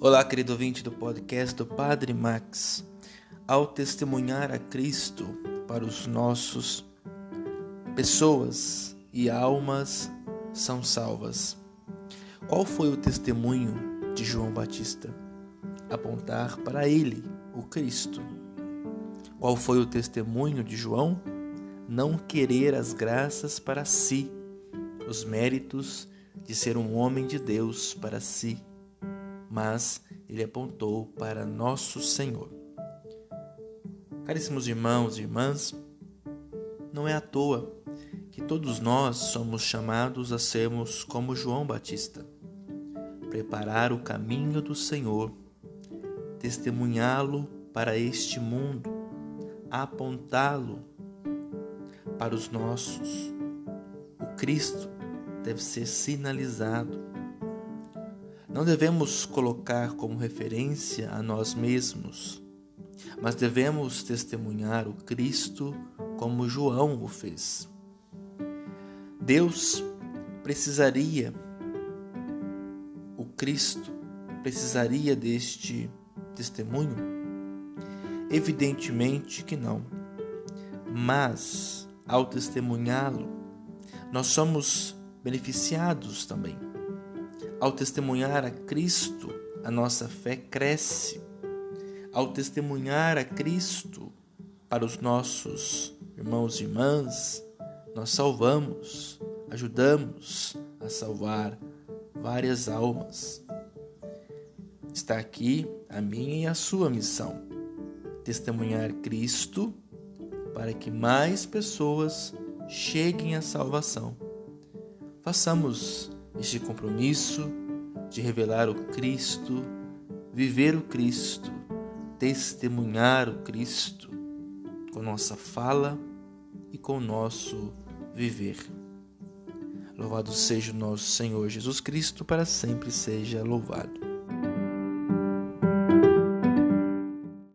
Olá, querido ouvinte do podcast do Padre Max. Ao testemunhar a Cristo para os nossos, pessoas e almas são salvas. Qual foi o testemunho de João Batista? Apontar para ele, o Cristo. Qual foi o testemunho de João? Não querer as graças para si, os méritos de ser um homem de Deus para si mas ele apontou para nosso Senhor. Caríssimos irmãos e irmãs, não é à toa que todos nós somos chamados a sermos como João Batista, preparar o caminho do Senhor, testemunhá-lo para este mundo, apontá-lo para os nossos. O Cristo deve ser sinalizado não devemos colocar como referência a nós mesmos, mas devemos testemunhar o Cristo como João o fez. Deus precisaria, o Cristo precisaria deste testemunho? Evidentemente que não. Mas, ao testemunhá-lo, nós somos beneficiados também. Ao testemunhar a Cristo, a nossa fé cresce. Ao testemunhar a Cristo para os nossos irmãos e irmãs, nós salvamos, ajudamos a salvar várias almas. Está aqui a minha e a sua missão: testemunhar Cristo para que mais pessoas cheguem à salvação. Façamos este compromisso de revelar o Cristo, viver o Cristo, testemunhar o Cristo com nossa fala e com nosso viver. Louvado seja o nosso Senhor Jesus Cristo, para sempre seja louvado.